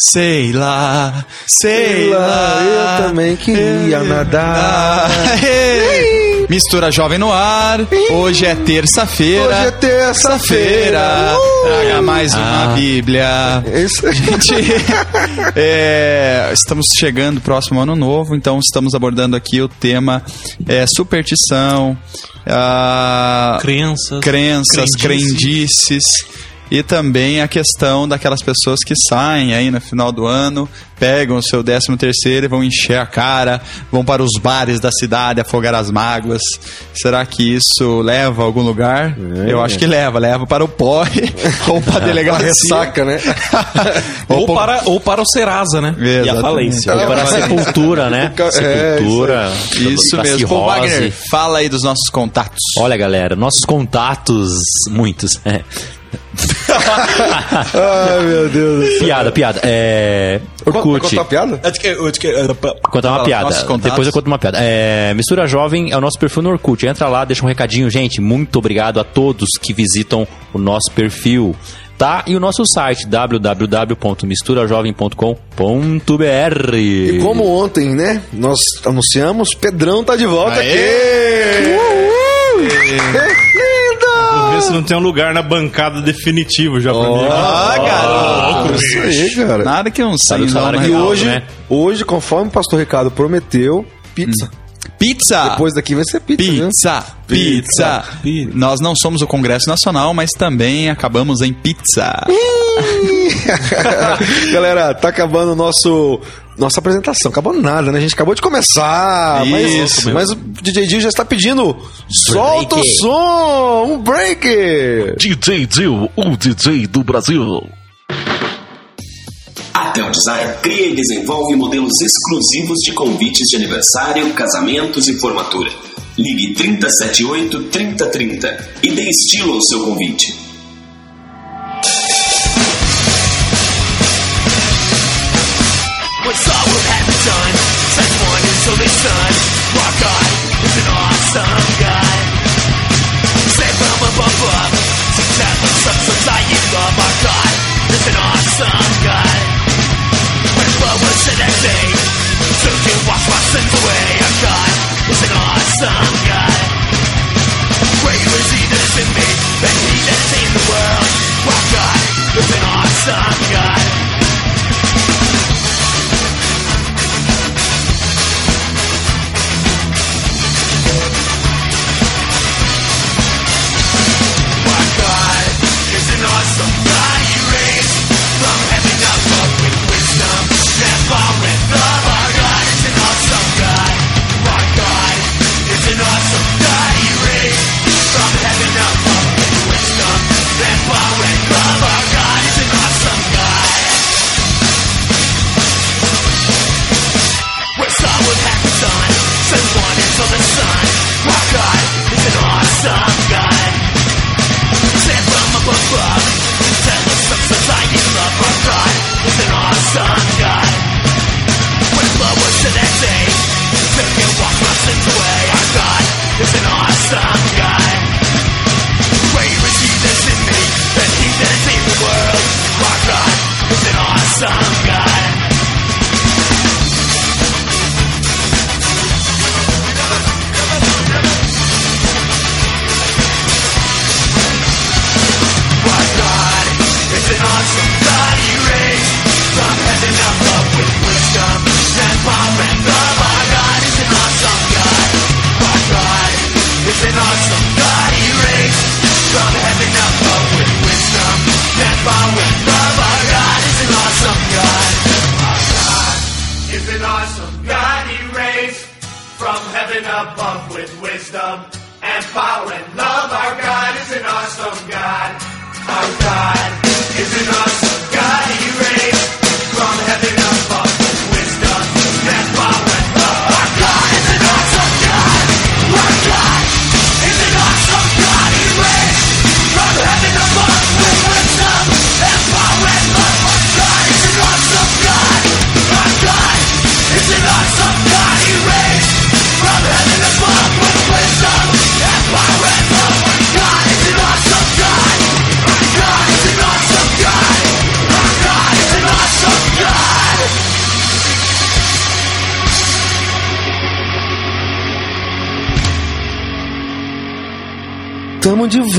Sei lá, sei, Sei lá, lá. eu também queria nadar. Mistura Jovem no ar. Hoje é terça-feira. Hoje é terça-feira. Uh! Traga mais uma Bíblia. Isso aí. Gente, é, estamos chegando próximo ano novo, então estamos abordando aqui o tema é, superstição, ah, Crenças. crenças, crendice. crendices e também a questão daquelas pessoas que saem aí no final do ano, pegam o seu décimo terceiro e vão encher a cara, vão para os bares da cidade afogar as mágoas. Será que isso leva a algum lugar? É. Eu acho que leva, leva para o porre ou para a delegacia. ressaca, né? Ou, pra- para, ou para o Serasa, né? E a Exatamente. falência. Ah, Para a sepultura, né? É, Sepultura. Isso da mesmo. Pô. Wagner, fala aí dos nossos contatos. Olha, galera, nossos contatos, muitos. É. Ai, meu Deus. piada, piada. É. Orkut. contar piada? Contar uma piada. Depois eu conto uma piada. É, Mistura Jovem é o nosso perfil no Orkut. Entra lá, deixa um recadinho, gente. Muito obrigado a todos que visitam o nosso perfil. Tá? E o nosso site www.misturajovem.com.br. E como ontem, né? Nós anunciamos, Pedrão tá de volta Aê! aqui. Que lindo! Ver se não tem um lugar na bancada definitivo já pra mim. Ah, garoto. Isso aí, cara. Nada que um Sabe o sangue salário não E hoje, né? hoje, conforme o pastor Ricardo prometeu, pizza. Pizza! Depois daqui vai ser pizza? Pizza, pizza, Pizza. Nós não somos o Congresso Nacional, mas também acabamos em pizza. Galera, tá acabando o nosso nossa apresentação. Acabou nada, né? A gente acabou de começar. Isso. mas, mas o DJ Dio já está pedindo. Solta o som! Um break! DJ Dio, o DJ do Brasil. A Tel Design cria e desenvolve modelos exclusivos de convites de aniversário, casamentos e formatura. Ligue 3078 3030 e dê estilo ao seu convite. some guy. Was he was innocent in me And he innocent in the world. What guy? Is an awesome guy.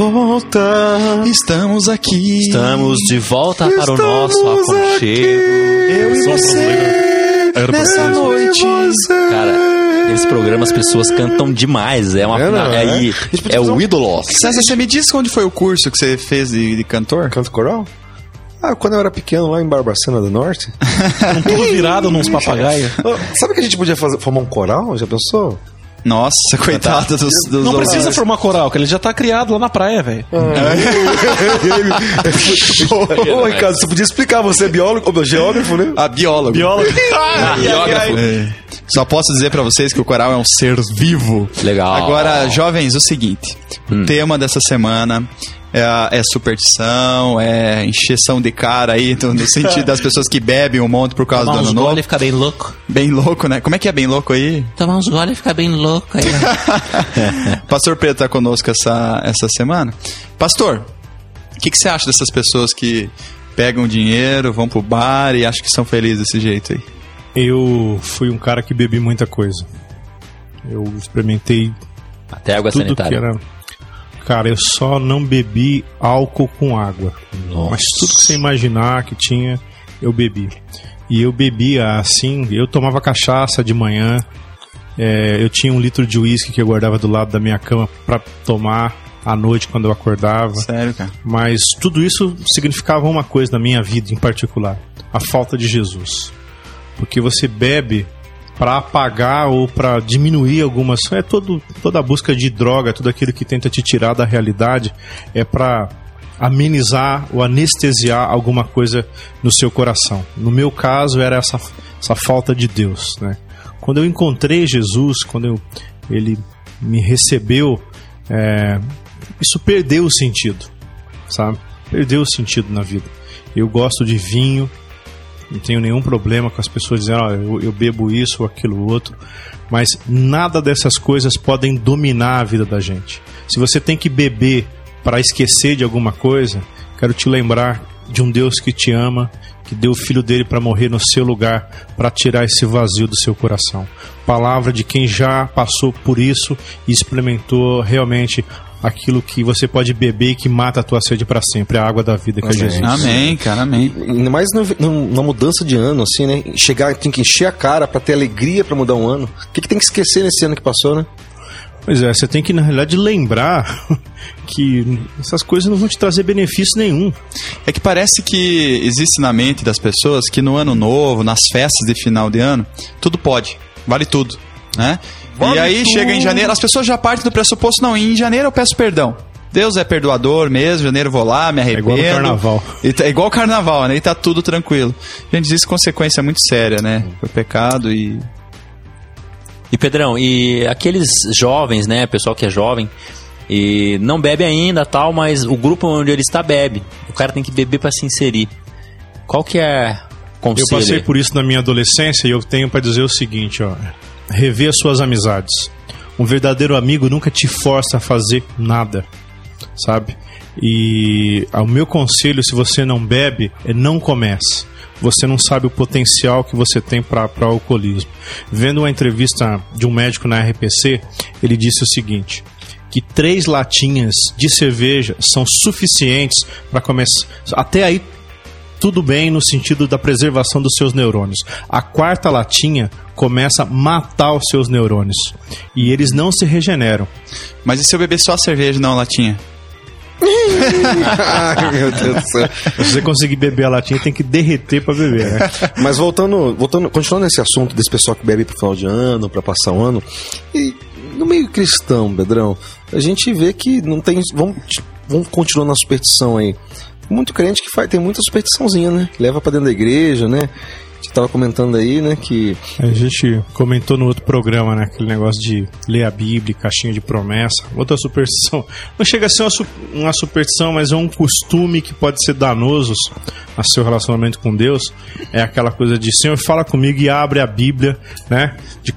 Volta. Estamos aqui. Estamos de volta para o nosso Estamos aconchego. Eu e você. Nessa noite. Cara, nesse programa as pessoas cantam demais. É uma É, não, é, é? é fazer o um- ídolo. César, você me disse onde foi o curso que você fez de, de cantor? Canto coral? Ah, quando eu era pequeno, lá em Barbacena do Norte. Tudo virado nos papagaios. Sabe que a gente podia fazer, formar um coral? Já pensou? Nossa, coitado dos, dos Não precisa ouvintes. formar coral, que ele já tá criado lá na praia, velho. Ô, Ricardo, você podia explicar, você é biólogo, ou geógrafo, né? Ah, biólogo. Biólogo. Biógrafo. É. Só posso dizer pra vocês que o coral é um ser vivo. Legal. Agora, jovens, o seguinte: o tema dessa semana é, a- é superstição, é encheção de cara aí, no, no sentido das pessoas que bebem um monte por causa do Tomar ano uns novo. gole e ficar bem louco. Bem louco, né? Como é que é bem louco aí? Tomar uns gole e ficar bem louco aí. Pastor Pedro tá conosco essa, essa semana. Pastor, o que, que você acha dessas pessoas que pegam dinheiro, vão pro bar e acham que são felizes desse jeito aí? Eu fui um cara que bebi muita coisa. Eu experimentei Até água tudo sanitária. Cara, eu só não bebi álcool com água. Mas tudo que você imaginar que tinha, eu bebi. E eu bebia assim, eu tomava cachaça de manhã. é, eu tinha um litro de uísque que eu guardava do lado da minha cama pra tomar à noite quando eu acordava. Sério, cara? Mas tudo isso significava uma coisa na minha vida em particular: a falta de Jesus. Porque você bebe para apagar ou para diminuir algumas. É todo, toda a busca de droga, tudo aquilo que tenta te tirar da realidade, é para amenizar ou anestesiar alguma coisa no seu coração. No meu caso, era essa, essa falta de Deus. Né? Quando eu encontrei Jesus, quando eu, ele me recebeu, é, isso perdeu o sentido, sabe? Perdeu o sentido na vida. Eu gosto de vinho, não tenho nenhum problema com as pessoas dizendo, eu, eu bebo isso ou aquilo outro, mas nada dessas coisas podem dominar a vida da gente. Se você tem que beber para esquecer de alguma coisa, quero te lembrar de um Deus que te ama, que deu o filho dele para morrer no seu lugar, para tirar esse vazio do seu coração. Palavra de quem já passou por isso e experimentou realmente aquilo que você pode beber e que mata a tua sede para sempre, a água da vida que é Jesus. Amém, cara, amém. Ainda mais numa mudança de ano, assim, né? Chegar, tem que encher a cara pra ter alegria pra mudar um ano. O que, que tem que esquecer nesse ano que passou, né? Pois é, você tem que, na realidade, lembrar que essas coisas não vão te trazer benefício nenhum. É que parece que existe na mente das pessoas que no ano novo, nas festas de final de ano, tudo pode, vale tudo, né? E aí chega em janeiro, as pessoas já partem do pressuposto, não, em janeiro eu peço perdão. Deus é perdoador mesmo, janeiro eu vou lá, me arrependo. igual no carnaval. E tá- é igual o carnaval, né? E tá tudo tranquilo. Gente, existe consequência muito séria, né? Foi pecado e E Pedrão, e aqueles jovens, né, pessoal que é jovem e não bebe ainda, tal, mas o grupo onde ele está bebe. O cara tem que beber para se inserir. Qual que é o conselho? Eu passei por isso na minha adolescência e eu tenho pra dizer o seguinte, ó. Rever as suas amizades. Um verdadeiro amigo nunca te força a fazer nada, sabe? E o meu conselho, se você não bebe, é não comece. Você não sabe o potencial que você tem para alcoolismo. Vendo uma entrevista de um médico na RPC, ele disse o seguinte: que três latinhas de cerveja são suficientes para começar. Até aí tudo bem no sentido da preservação dos seus neurônios. A quarta latinha começa a matar os seus neurônios e eles não se regeneram. Mas e se eu beber só cerveja, não latinha? Ai, meu Deus do céu. Se você conseguir beber a latinha, tem que derreter para beber, né? Mas voltando, voltando, continuando nesse assunto desse pessoal que bebe pro final de ano, pra passar o ano, e no meio cristão, Pedrão, a gente vê que não tem. Vamos, vamos continuar na superstição aí. Muito crente que faz, tem muita superstiçãozinha, né? Que leva pra dentro da igreja, né? Você tava comentando aí, né? Que A gente comentou no outro programa, né? Aquele negócio de ler a Bíblia, caixinha de promessa. Outra superstição. Não chega a ser uma, su- uma superstição, mas é um costume que pode ser danoso a seu relacionamento com Deus. É aquela coisa de Senhor, fala comigo e abre a Bíblia, né? De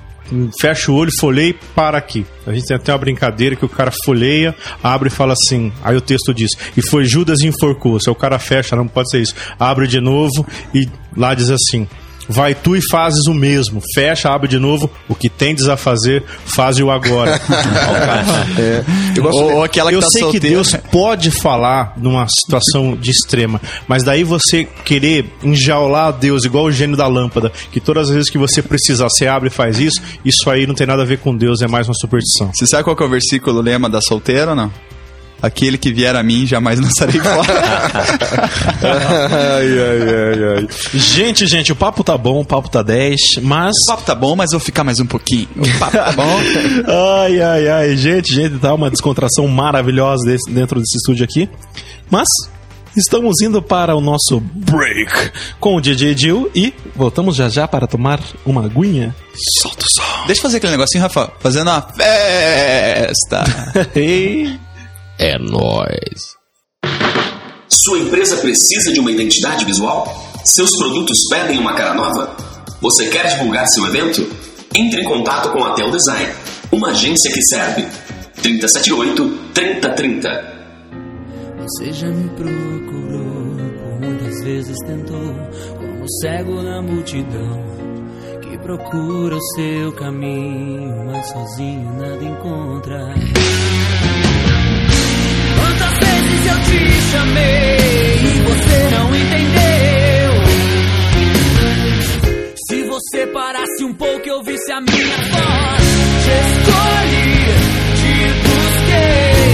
fecha o olho, folheia e para aqui. A gente tem até uma brincadeira que o cara folheia, abre e fala assim. Aí o texto diz: E foi Judas e enforcou. Se o cara fecha, não pode ser isso. Abre de novo e lá diz assim: vai tu e fazes o mesmo. Fecha, abre de novo. O que tendes a fazer, faze-o agora. É, eu gosto Ou, ou aquela que eu tá sei solteira. que Deus pode falar numa situação de extrema, mas daí você querer enjaular Deus igual o gênio da lâmpada, que todas as vezes que você precisar, você abre e faz isso, isso aí não tem nada a ver com Deus, é mais uma superstição. Você sabe qual que é o versículo lema da solteira ou não? Aquele que vier a mim, jamais lançarei fora. ai, ai, ai, ai. Gente, gente, o papo tá bom, o papo tá 10, mas. o papo tá bom, mas vou ficar mais um pouquinho. O papo tá bom. Ai, ai, ai, gente, gente, tá uma descontração maravilhosa desse- dentro desse estúdio aqui. Mas estamos indo para o nosso break com o DJ Jill e voltamos já já para tomar uma aguinha. Solta o som. Deixa eu fazer aquele negocinho, Rafa. Fazendo uma festa. Ei. É nóis. Sua empresa precisa de uma identidade visual? Seus produtos pedem uma cara nova? Você quer divulgar seu evento? Entre em contato com a Tel Design, uma agência que serve. 378-3030. Você já me procurou, por muitas vezes tentou, como cego na multidão, que procura o seu caminho, mas sozinho nada encontra. Quantas vezes eu te chamei e você não entendeu? Se você parasse um pouco e ouvisse a minha voz, te escolhi, te busquei,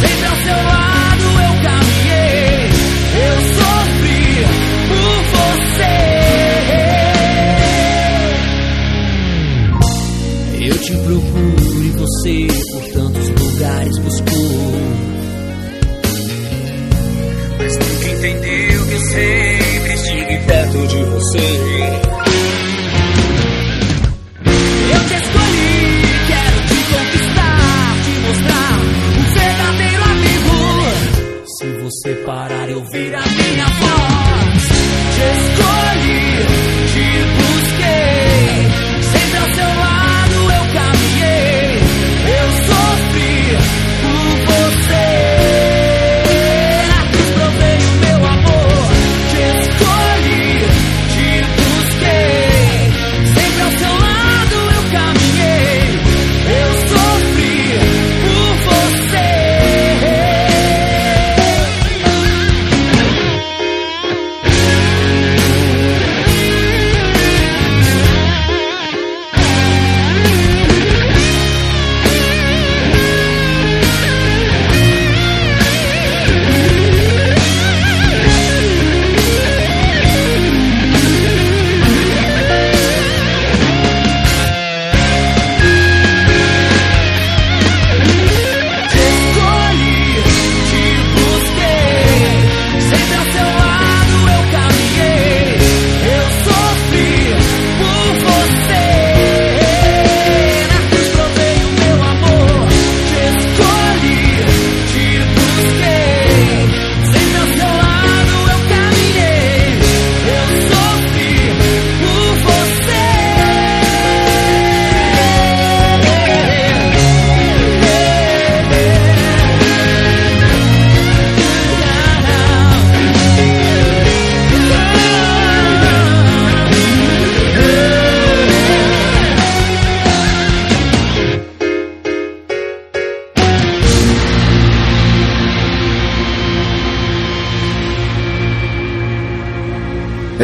sempre ao seu lado eu caminhei, eu sofri por você. Eu te procuro e você por tantos lugares buscou. Entendeu que eu sempre estive perto de você.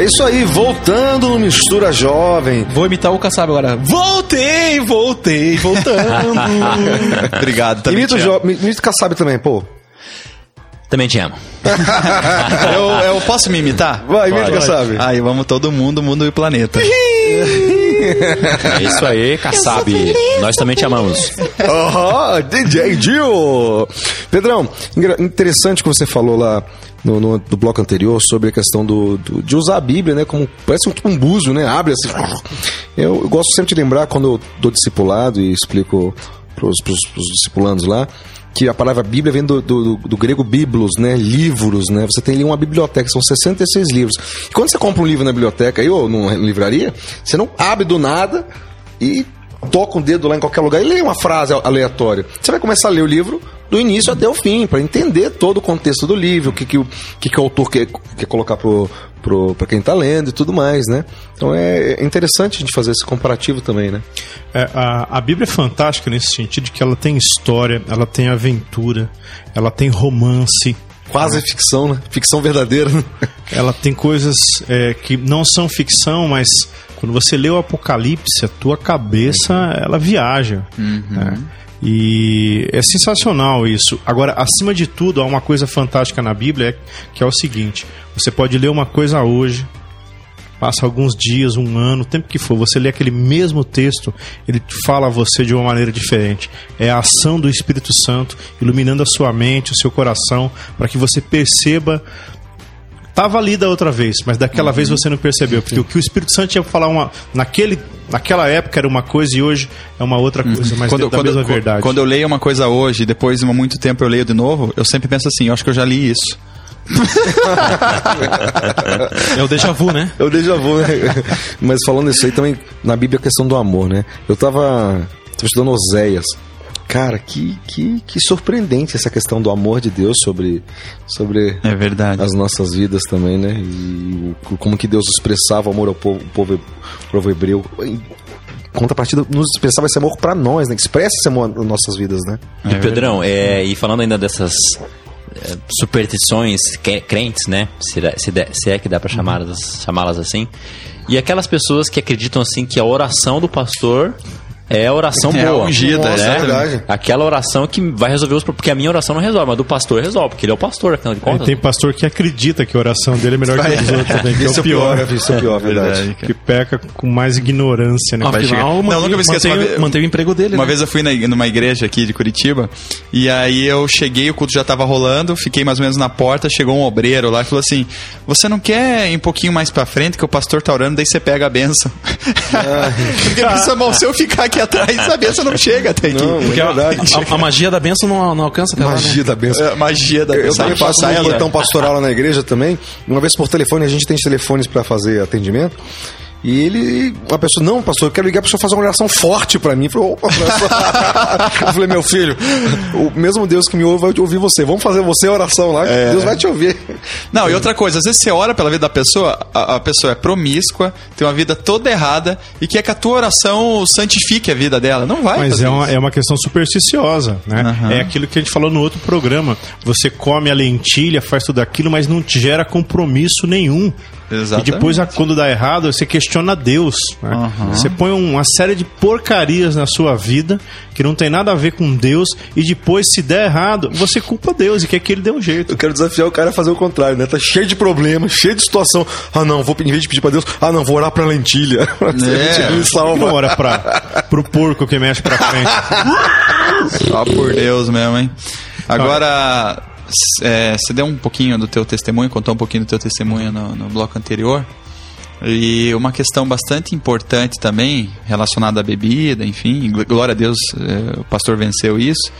Isso aí, voltando no Mistura Jovem. Vou imitar o Kassab agora. Voltei, voltei, voltando. Obrigado, também Imita o jo... imita o Kassab também, pô. Também te amo. eu, eu posso me imitar? Vai, imita o Kassab. Aí vamos todo mundo, mundo e planeta. É isso aí, Kassab. Nós também te amamos. Oh, DJ Gil! Pedrão, interessante que você falou lá no, no- no bloco anterior sobre a questão do, do- de usar a Bíblia, né? Como, parece um, tipo um búzio, né? Abre assim. Eu, eu gosto sempre de lembrar quando eu dou discipulado e explico pros, pros discipulandos lá que a palavra Bíblia vem do, do, do- grego biblos, né? Livros, né? Você tem ali uma biblioteca, são 66 livros. E quando você compra um livro na biblioteca aí, ou numa livraria, você não abre do nada e toca um dedo lá em qualquer lugar e lê uma frase aleatória. Você vai começar a ler o livro, do início até o fim, para entender todo o contexto do livro, o que, que, o, que, que o autor quer, quer colocar pro, pro, pra quem tá lendo e tudo mais, né? Então é, é interessante a gente fazer esse comparativo também, né? É, a, a Bíblia é fantástica nesse sentido de que ela tem história, ela tem aventura, ela tem romance, Quase ficção, né? Ficção verdadeira. né? ela tem coisas é, que não são ficção, mas quando você lê o Apocalipse, a tua cabeça ela viaja. né? E é sensacional isso. Agora, acima de tudo, há uma coisa fantástica na Bíblia é- que é o seguinte: você pode ler uma coisa hoje, passa alguns dias, um ano, o tempo que for, você lê aquele mesmo texto, ele fala a você de uma maneira diferente. É a ação do Espírito Santo iluminando a sua mente, o seu coração, para que você perceba. Estava ali da outra vez, mas daquela vez você não percebeu. Porque o que o Espírito Santo ia falar uma, naquele, naquela época era uma coisa e hoje é uma outra coisa, mas dentro da mesma quando- verdade. quando eu leio uma coisa hoje, depois de muito tempo eu leio de novo, eu sempre penso assim, eu acho que eu já li isso. É o déjà vu, né? É o déjà vu, né? Mas falando isso aí também, na Bíblia a questão do amor, né? Eu tava, tava estudando Oséias. Cara, que, que, que surpreendente essa questão do amor de Deus sobre, sobre É verdade. as nossas vidas também, né? E o- como que Deus expressava o amor ao povo, povo, povo hebreu. Em contrapartida, nos expressava esse amor pra nós, né? Expressa esse amor nas nossas vidas, né? E Pedrão, é, e falando ainda dessas é, superstições crentes, né? Se, se, se é que dá pra chamá-las chamá-las assim. E aquelas pessoas que acreditam assim que a oração do pastor é a oração É boa. ungida, Nossa, né? é verdade. Aquela oração que vai resolver os problemas. Porque a minha oração não resolve, mas do pastor resolve, porque ele é o pastor, afinal de contas. tem pastor que acredita que a oração dele é melhor que a dos outros também, que é o pior. Isso é o pior, verdade. Que peca com mais ignorância, né? Chegar. Afinal, Não, manteve, nunca me esqueço, manteve, uma manteve o emprego dele, Uma né? vez eu fui na, numa igreja aqui de Curitiba e aí eu cheguei, o culto já tava rolando, fiquei mais ou menos na porta, chegou um obreiro lá e falou assim: Você não quer ir um pouquinho mais pra frente que o pastor tá orando, daí você pega a benção. Porque pensa, bom, se eu ficar aqui atrás, a benção não chega até aqui. Não, Porque é a, verdade. a- a magia da bênção não, não alcança até lá, né? Magia da benção. É, magia da Eu benção. também faço Sai um plantão pastoral lá na igreja também. Uma vez por telefone, a gente tem telefones para fazer atendimento. E ele, uma pessoa, não, pastor, eu quero ligar para o senhor fazer uma oração forte para mim. Eu falei, opa, pastor. eu falei, meu filho, o mesmo Deus que me ouve vai ouvir você. Vamos fazer você a oração lá, que Deus vai te ouvir. Não, e outra coisa, às vezes você ora pela vida da pessoa, a, a pessoa é promíscua, tem uma vida toda errada e quer que a tua oração santifique a vida dela. Não vai Mas fazer é uma, isso. é uma questão supersticiosa, né? Aham. É aquilo que a gente falou no outro programa. Você come a lentilha, faz tudo aquilo, mas não te gera compromisso nenhum. Exatamente. E depois, a- quando dá errado, você questiona Deus. né? Aham. Você põe uma série de porcarias na sua vida que não tem nada a ver com Deus, e depois, se der errado, você culpa Deus e quer que ele dê um jeito. Eu quero desafiar o cara a fazer o contrário, né? Tá cheio de problemas, cheio de situação. Ah, não, vou, em vez de pedir pra Deus, ah, não, vou orar pra lentilha. É. ele me Por que não salva. ora pra, pro porco que mexe pra frente? Só por Deus mesmo, hein? Agora, é, você deu um pouquinho do teu testemunho, contou um pouquinho do teu testemunho no, no bloco anterior. E uma questão bastante importante também, relacionada à bebida, enfim, gl- glória a Deus, é, o pastor venceu isso,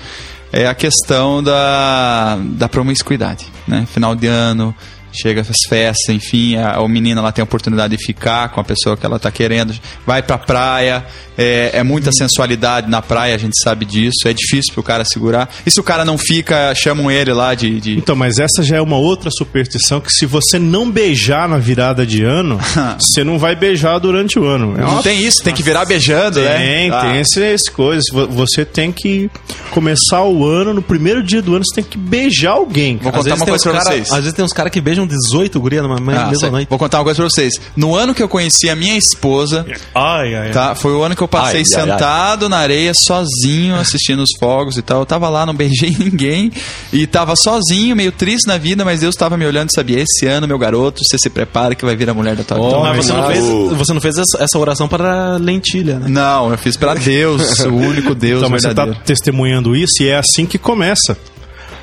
é a questão da, da promiscuidade, né? Final de ano, chega as festas, enfim, a, o menino ela tem a oportunidade de ficar com a pessoa que ela está querendo, vai pra praia, é, é muita sensualidade na praia, a gente sabe disso, é difícil pro cara segurar. E se o cara não fica, chamam ele lá de. de- Então, mas essa já é uma outra superstição que se você não beijar na virada de ano, você não vai beijar durante o ano. É Não uma tem isso, tem que virar beijando, né? Tem, Ah. tem esse, esse coisa. Vo- Você tem que começar o ano, no primeiro dia do ano, você tem que beijar alguém. Vou cara. contar uma tem coisa uns pra cara- vocês. Às vezes tem uns caras que beijam 18 guria numa me- Ah, mesma sei. noite. Vou contar uma coisa pra vocês. No ano que eu conheci a minha esposa, Ai, ai, ai. tá? Foi o ano que eu passei Ai, ai, ai. sentado na areia, sozinho, assistindo os fogos e tal. Eu tava lá, não beijei ninguém. E tava sozinho, meio triste na vida, mas Deus tava me olhando e sabia: esse ano, meu garoto, você se prepara que vai vir a mulher da tua vida. Então, Mas você não, fez, você não fez essa, oração para lentilha, né? Não, eu fiz pra Deus, o único Deus Então, mas você verdadeiro. tá testemunhando isso e é assim que começa.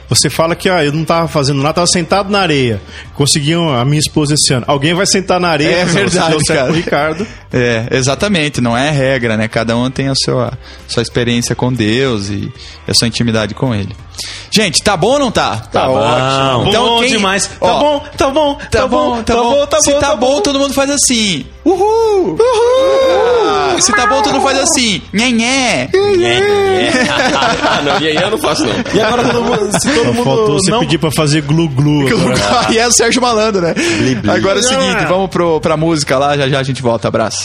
Você fala que ah, eu não tava fazendo nada, tava sentado na areia. Conseguiam a minha esposa esse ano. Alguém vai sentar na areia. É verdade, certo cara. pro Ricardo. É, exatamente, não é regra, né? Cada um tem a sua, sua experiência com Deus e a sua intimidade com Ele. Gente, tá bom ou não tá? Tá bom. Então, bom quem- demais. Tá Ó, bom, tá bom, Tá, bom, tá, bom, tá Se bom, tá, bom, todo mundo faz assim. Uhul! Ah, se tá bom, todo mundo faz assim. Nhenhé. Ah, não, e aí eu não faço, não. E agora todo mundo, se todo mundo faltou você não... pedir pra fazer glu-glu. e é o Sérgio Malandro, né? Agora é o seguinte, vamos pro, pra música lá, já já a gente volta. Abraço.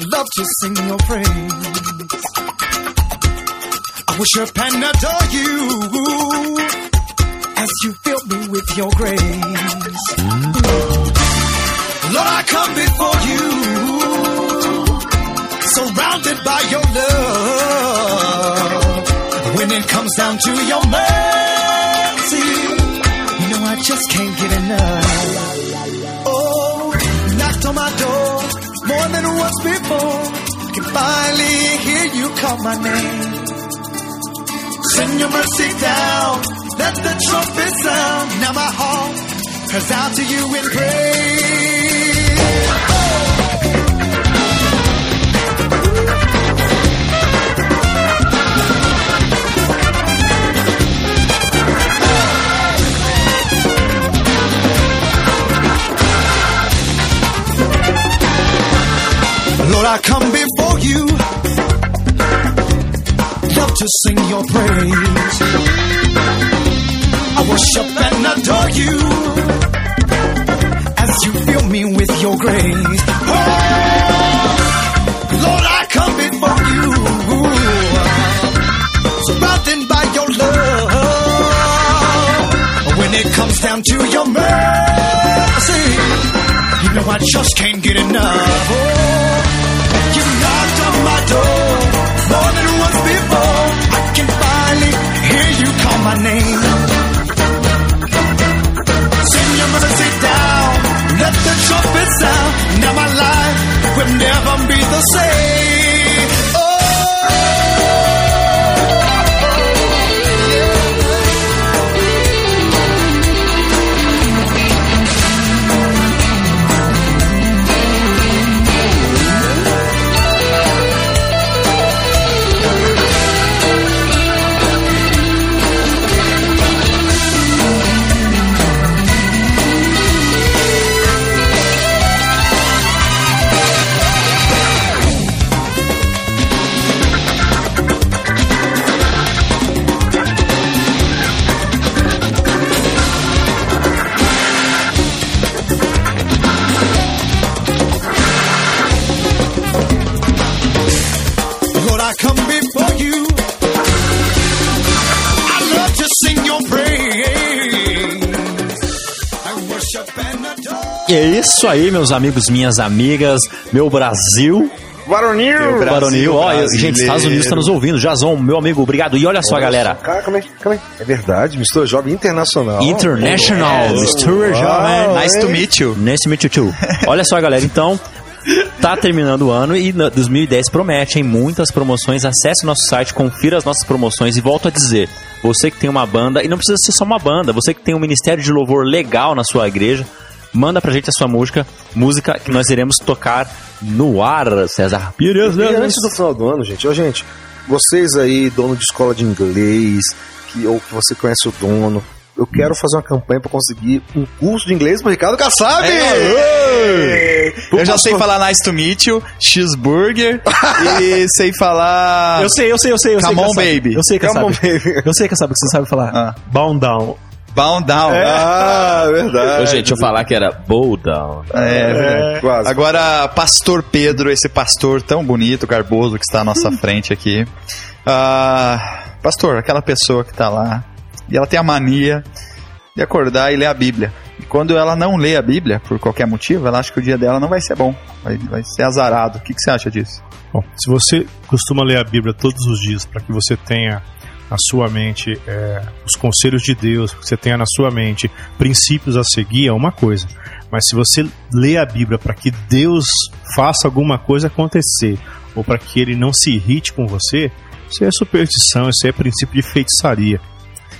Love to sing your praise. I worship and adore you as you fill me with your grace. Lord, I come before you, surrounded by your love. When it comes down to your mercy, you know I just can't get enough. Oh, knocked on my door more than once before. Can finally hear you call my name. Send your mercy down, let the trumpet sound. Now my heart cries out to you in praise. I come before you. Love to sing your praise. I worship and adore you as you fill me with your grace. Oh, Lord, I come before you, surrounded by your love. When it comes down to your mercy, you know I just can't get enough. Oh, my door more than once before. I can finally hear you call my name. Send your mercy down, let the trumpet sound. Now my life will never be the same. Isso aí, meus amigos, minhas amigas, meu Brasil. Varonil! Baronil, ó, brasileiro. gente, Estados Unidos está nos ouvindo. Jazão, meu amigo, obrigado. E olha só, galera. Cara, como é, que- como é, é verdade, mistura jovem internacional. International, Mr. Jovem. Nice to meet you. Nice to meet you too. Olha só, galera, então tá terminando o ano e na- 2010 promete, hein? Muitas promoções. Acesse o nosso site, confira as nossas promoções e volto a dizer, você que tem uma banda, e não precisa ser só uma banda, você que tem um ministério de louvor legal na sua igreja, manda pra gente a sua música, música que nós iremos tocar no ar, César Pires. E antes do final do ano, gente, ó, gente, vocês aí, dono de escola de inglês, que, ou que você conhece o dono, eu quero fazer uma campanha pra conseguir um curso de inglês pro Ricardo Kassab! Eu já sei falar nice to meet you, cheeseburger e sei falar. Eu sei, eu sei, eu sei. Eu sei Come on, Kassab. baby. Eu sei que Come on, baby. Eu sei que sabe o que você sabe falar. Ah. Bound down. Bound down. Ah, verdade. Ô, gente, eu falar que era bow down. É, verdade. Quase. Agora, Pastor Pedro, esse pastor tão bonito, garboso que está à nossa frente aqui. Ah, pastor, aquela pessoa que está lá, e ela tem a mania de acordar e ler a Bíblia. E quando ela não lê a Bíblia, por qualquer motivo, ela acha que o dia dela não vai ser bom, vai, vai ser azarado. O que, que você acha disso? Bom, se você costuma ler a Bíblia todos os dias para que você tenha na sua mente é, os conselhos de Deus, que você tenha na sua mente princípios a seguir, é uma coisa. Mas se você lê a Bíblia para que Deus faça alguma coisa acontecer, ou para que ele não se irrite com você, isso é superstição, isso é princípio de feitiçaria.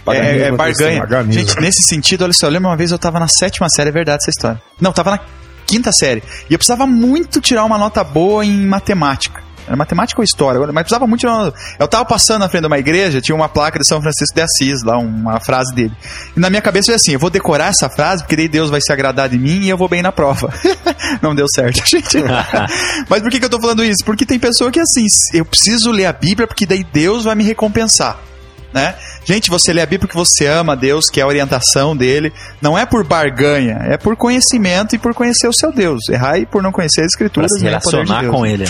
É, é barganha. Paganismo. Gente, nesse sentido, olha só, eu lembro uma vez eu tava na sétima série, é verdade essa história. Não, tava na quinta série. E eu precisava muito tirar uma nota boa em matemática. Era matemática ou história, mas precisava muito tirar uma... Eu tava passando na frente de uma igreja, tinha uma placa de São Francisco de Assis, lá, uma frase dele. E na minha cabeça foi assim, eu vou decorar essa frase, porque daí Deus vai se agradar de mim e eu vou bem na prova. Não deu certo, gente. mas por que, que eu tô falando isso? Porque tem pessoa que é assim, eu preciso ler a Bíblia, porque daí Deus vai me recompensar né? Gente, você lê a Bíblia porque você ama Deus, que é a orientação dele. Não é por barganha, é por conhecimento e por conhecer o seu Deus. Errar e por não conhecer as Pra escrituras se poder de relacionar Deus. com ele.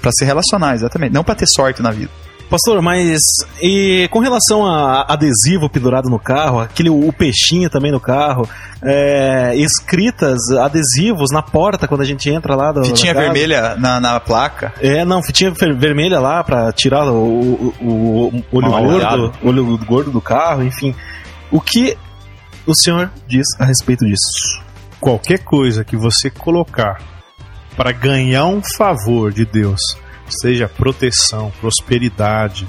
Pra se relacionar, exatamente. Não pra ter sorte na vida. Pastor, mas e com relação a adesivo pendurado no carro, aquele o peixinho também no carro, é, escritas, adesivos na porta quando a gente entra lá do, Fitinha casa. vermelha na, na placa. É, não, fitinha ver- vermelha lá pra tirar o, o, o- o olho Mal gordo, olhado. olho gordo do carro, enfim. O que o senhor diz a respeito disso? qualquer coisa que você colocar para ganhar um favor de Deus, seja proteção, prosperidade,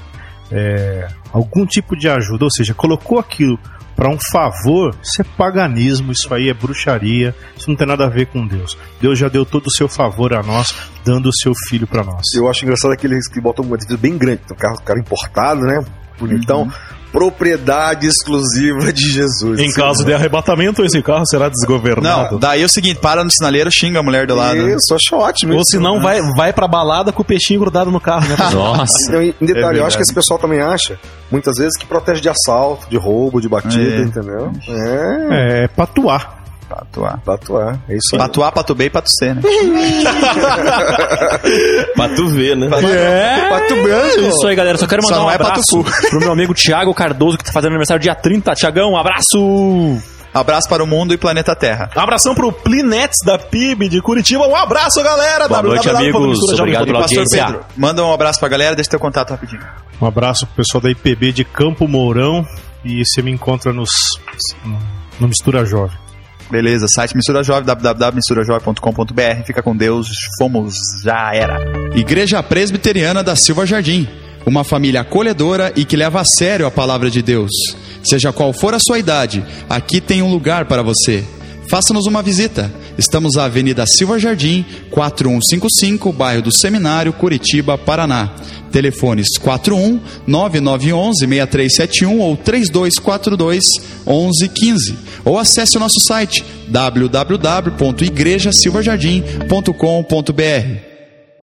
é, algum tipo de ajuda, ou seja, colocou aquilo para um favor, isso é paganismo, isso aí é bruxaria, isso não tem nada a ver com Deus. Deus já deu todo o seu favor a nós, dando o seu filho para nós. Eu acho engraçado aqueles que botam um adesivo bem grande, um carro, carro importado, né? Bonitão. Propriedade exclusiva de Jesus. Em caso de arrebatamento, esse carro será desgovernado. Não, daí é o seguinte, para no sinaleiro, xinga a mulher do lado. né? Isso, acho ótimo. Ou se não, vai, vai pra balada com o peixinho grudado no carro, né? Nossa. Então, em detalhe, eu verdade. acho que esse pessoal também acha, muitas vezes, que protege de assalto, de roubo, de batida, É. entendeu? É, É patuar. Patuar. tatuar. É isso aí. Patuar, patu B e patu C, né? Pra tu ver, né? É. Pato branco. Isso aí, galera. Só quero mandar Só um é abraço pro meu amigo Thiago Cardoso, que tá fazendo aniversário dia 30. Tiagão, um abraço! Abraço para o mundo e planeta Terra. Abração pro Plinetes da PIB de Curitiba. Um abraço, galera. Boa noite, amigos. Obrigado pela Pastor audiência. Pedro, manda um abraço pra galera, deixa teu contato rapidinho. Um abraço pro pessoal da IPB de Campo Mourão e você me encontra nos no Mistura Jovem. Beleza, site Mistura Jovem, www.misturajovem.com.br. Fica com Deus, fomos, já era. Igreja Presbiteriana da Silva Jardim. Uma família acolhedora e que leva a sério a palavra de Deus. Seja qual for a sua idade, aqui tem um lugar para você. Faça-nos uma visita. Estamos na Avenida Silva Jardim, 4155, bairro do Seminário, Curitiba, Paraná. Telefones 41 9911 6371 ou 3242 1115. Ou acesse o nosso site www.igrejasilvajardim.com.br.